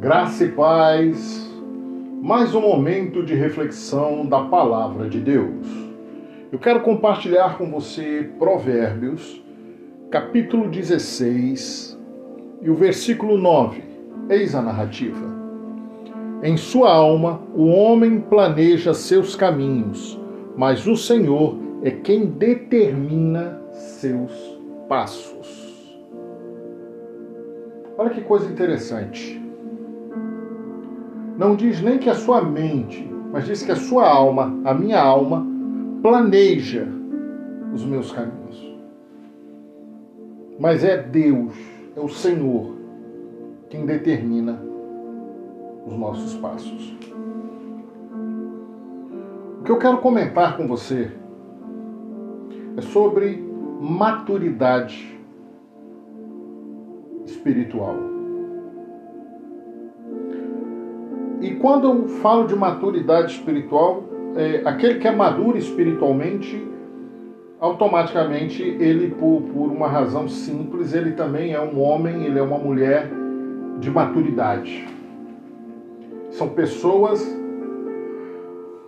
Graça e paz, mais um momento de reflexão da palavra de Deus. Eu quero compartilhar com você Provérbios, capítulo 16 e o versículo 9. Eis a narrativa. Em sua alma o homem planeja seus caminhos, mas o Senhor é quem determina seus passos. Olha que coisa interessante. Não diz nem que a sua mente, mas diz que a sua alma, a minha alma, planeja os meus caminhos. Mas é Deus, é o Senhor, quem determina os nossos passos. O que eu quero comentar com você é sobre maturidade espiritual. E quando eu falo de maturidade espiritual, é, aquele que é maduro espiritualmente, automaticamente ele, por, por uma razão simples, ele também é um homem, ele é uma mulher de maturidade. São pessoas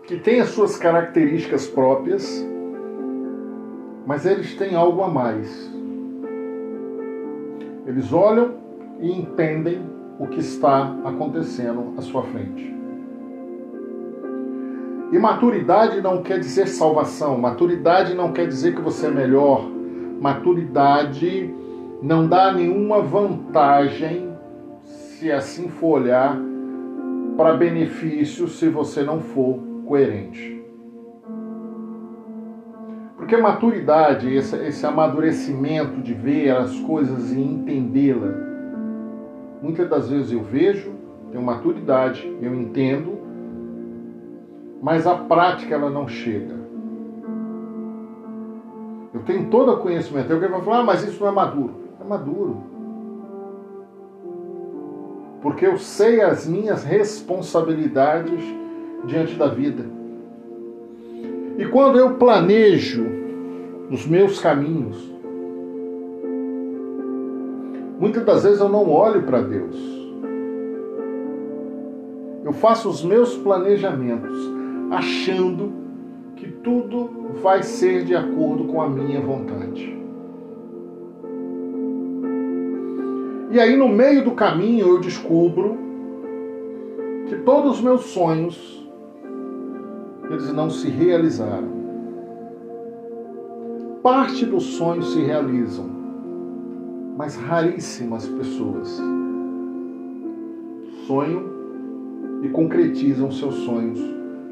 que têm as suas características próprias, mas eles têm algo a mais. Eles olham e entendem o que está acontecendo à sua frente. E maturidade não quer dizer salvação, maturidade não quer dizer que você é melhor, maturidade não dá nenhuma vantagem, se assim for olhar, para benefício se você não for coerente. Porque maturidade, esse, esse amadurecimento de ver as coisas e entendê-la, muitas das vezes eu vejo, tenho maturidade, eu entendo, mas a prática ela não chega. Eu tenho todo o conhecimento. Alguém vai falar, ah, mas isso não é maduro. É maduro. Porque eu sei as minhas responsabilidades diante da vida. E quando eu planejo os meus caminhos, muitas das vezes eu não olho para Deus. Eu faço os meus planejamentos achando que tudo vai ser de acordo com a minha vontade. E aí, no meio do caminho, eu descubro que todos os meus sonhos eles não se realizaram. Parte dos sonhos se realizam, mas raríssimas pessoas sonham e concretizam seus sonhos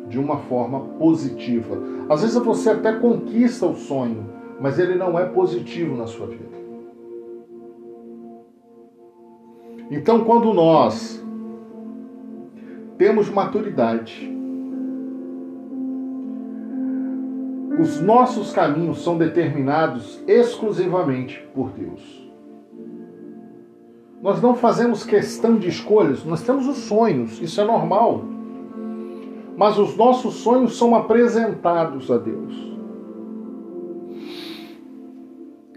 de uma forma positiva. Às vezes você até conquista o sonho, mas ele não é positivo na sua vida. Então, quando nós temos maturidade, Os nossos caminhos são determinados exclusivamente por Deus. Nós não fazemos questão de escolhas, nós temos os sonhos, isso é normal. Mas os nossos sonhos são apresentados a Deus.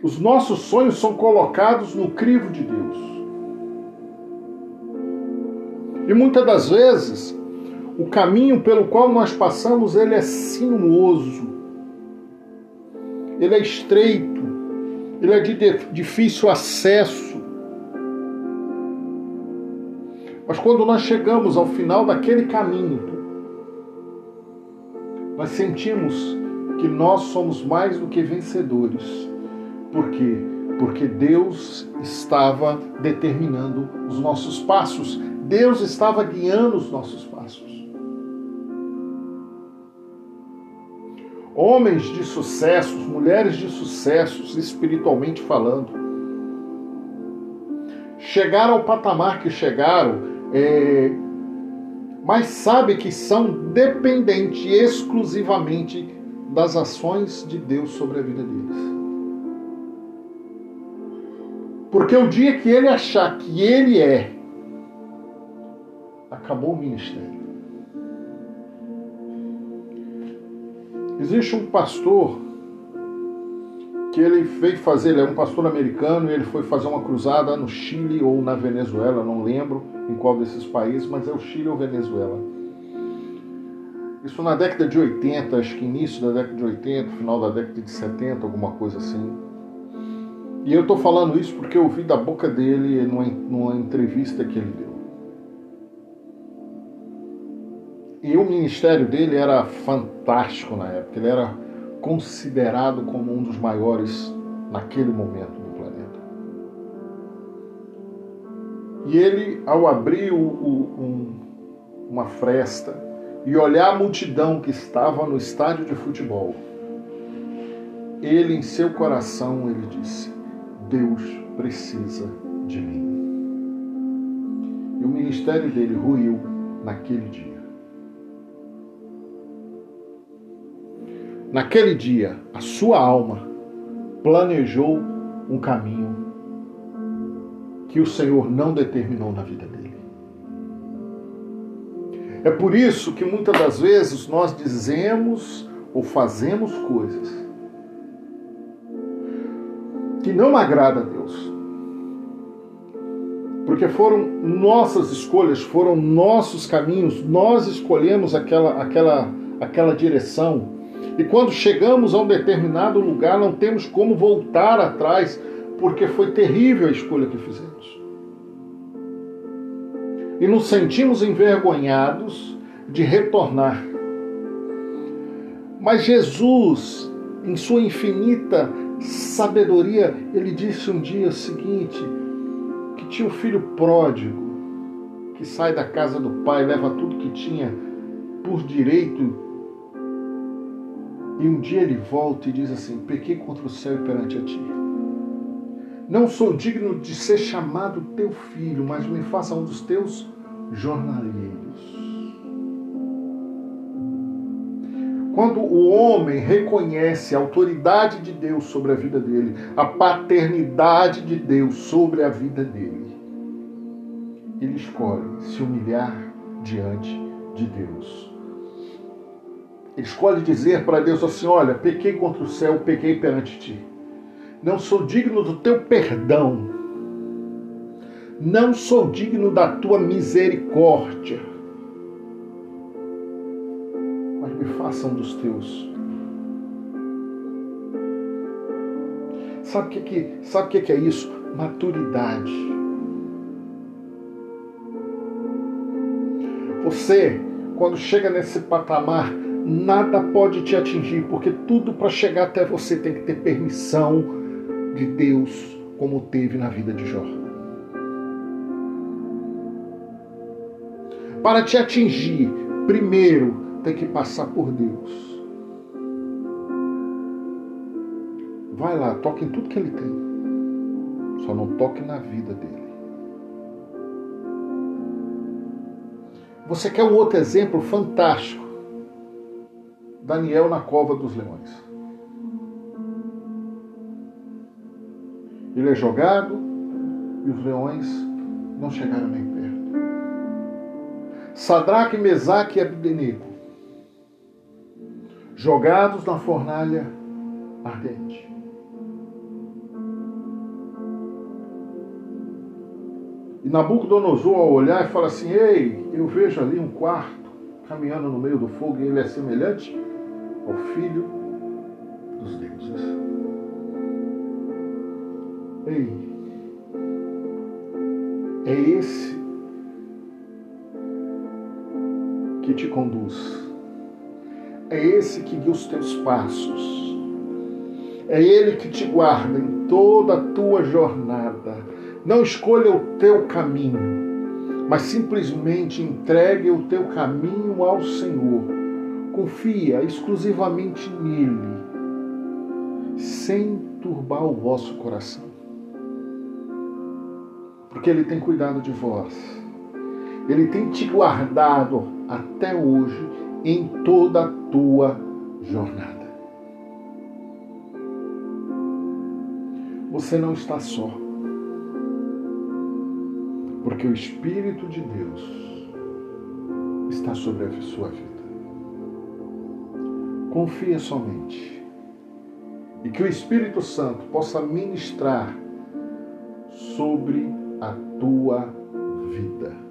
Os nossos sonhos são colocados no crivo de Deus. E muitas das vezes, o caminho pelo qual nós passamos, ele é sinuoso ele é estreito, ele é de difícil acesso. Mas quando nós chegamos ao final daquele caminho, nós sentimos que nós somos mais do que vencedores. Por quê? Porque Deus estava determinando os nossos passos, Deus estava guiando os nossos passos. homens de sucessos, mulheres de sucessos, espiritualmente falando, chegaram ao patamar que chegaram, é, mas sabe que são dependentes exclusivamente das ações de Deus sobre a vida deles. Porque o dia que ele achar que ele é, acabou o ministério. Existe um pastor que ele veio fazer, ele é um pastor americano e ele foi fazer uma cruzada no Chile ou na Venezuela, não lembro em qual desses países, mas é o Chile ou Venezuela. Isso na década de 80, acho que início da década de 80, final da década de 70, alguma coisa assim. E eu estou falando isso porque eu ouvi da boca dele numa, numa entrevista que ele deu. E o ministério dele era fantástico na época. Ele era considerado como um dos maiores naquele momento no planeta. E ele, ao abrir o, o, um, uma fresta e olhar a multidão que estava no estádio de futebol, ele em seu coração ele disse: Deus precisa de mim. E o ministério dele ruiu naquele dia. Naquele dia, a sua alma planejou um caminho que o Senhor não determinou na vida dele. É por isso que muitas das vezes nós dizemos ou fazemos coisas que não agrada a Deus. Porque foram nossas escolhas, foram nossos caminhos, nós escolhemos aquela aquela aquela direção e quando chegamos a um determinado lugar, não temos como voltar atrás, porque foi terrível a escolha que fizemos. E nos sentimos envergonhados de retornar. Mas Jesus, em sua infinita sabedoria, ele disse um dia seguinte: que tinha um filho pródigo que sai da casa do pai, leva tudo que tinha por direito e um dia ele volta e diz assim: Pequei contra o céu e perante a ti. Não sou digno de ser chamado teu filho, mas me faça um dos teus jornaleiros. Quando o homem reconhece a autoridade de Deus sobre a vida dele, a paternidade de Deus sobre a vida dele, ele escolhe se humilhar diante de Deus escolhe dizer para Deus assim: Olha, pequei contra o céu, pequei perante ti. Não sou digno do teu perdão. Não sou digno da tua misericórdia. Mas me faça um dos teus. Sabe o que, que, sabe que, que é isso? Maturidade. Você, quando chega nesse patamar nada pode te atingir, porque tudo para chegar até você tem que ter permissão de Deus, como teve na vida de Jó. Para te atingir, primeiro tem que passar por Deus. Vai lá, toque em tudo que ele tem. Só não toque na vida dele. Você quer um outro exemplo fantástico? Daniel na cova dos leões. Ele é jogado e os leões não chegaram nem perto. Sadraque, Mesaque e Abdenego, jogados na fornalha ardente. E Nabucodonosor, ao olhar, fala assim: Ei, eu vejo ali um quarto caminhando no meio do fogo e ele é semelhante ao Filho dos deuses. Ei, é esse que te conduz, é esse que guia os teus passos, é Ele que te guarda em toda a tua jornada. Não escolha o teu caminho, mas simplesmente entregue o teu caminho ao Senhor confia exclusivamente nele, sem turbar o vosso coração. Porque ele tem cuidado de vós. Ele tem te guardado até hoje em toda a tua jornada. Você não está só. Porque o Espírito de Deus está sobre a sua vida. Confia somente e que o Espírito Santo possa ministrar sobre a tua vida.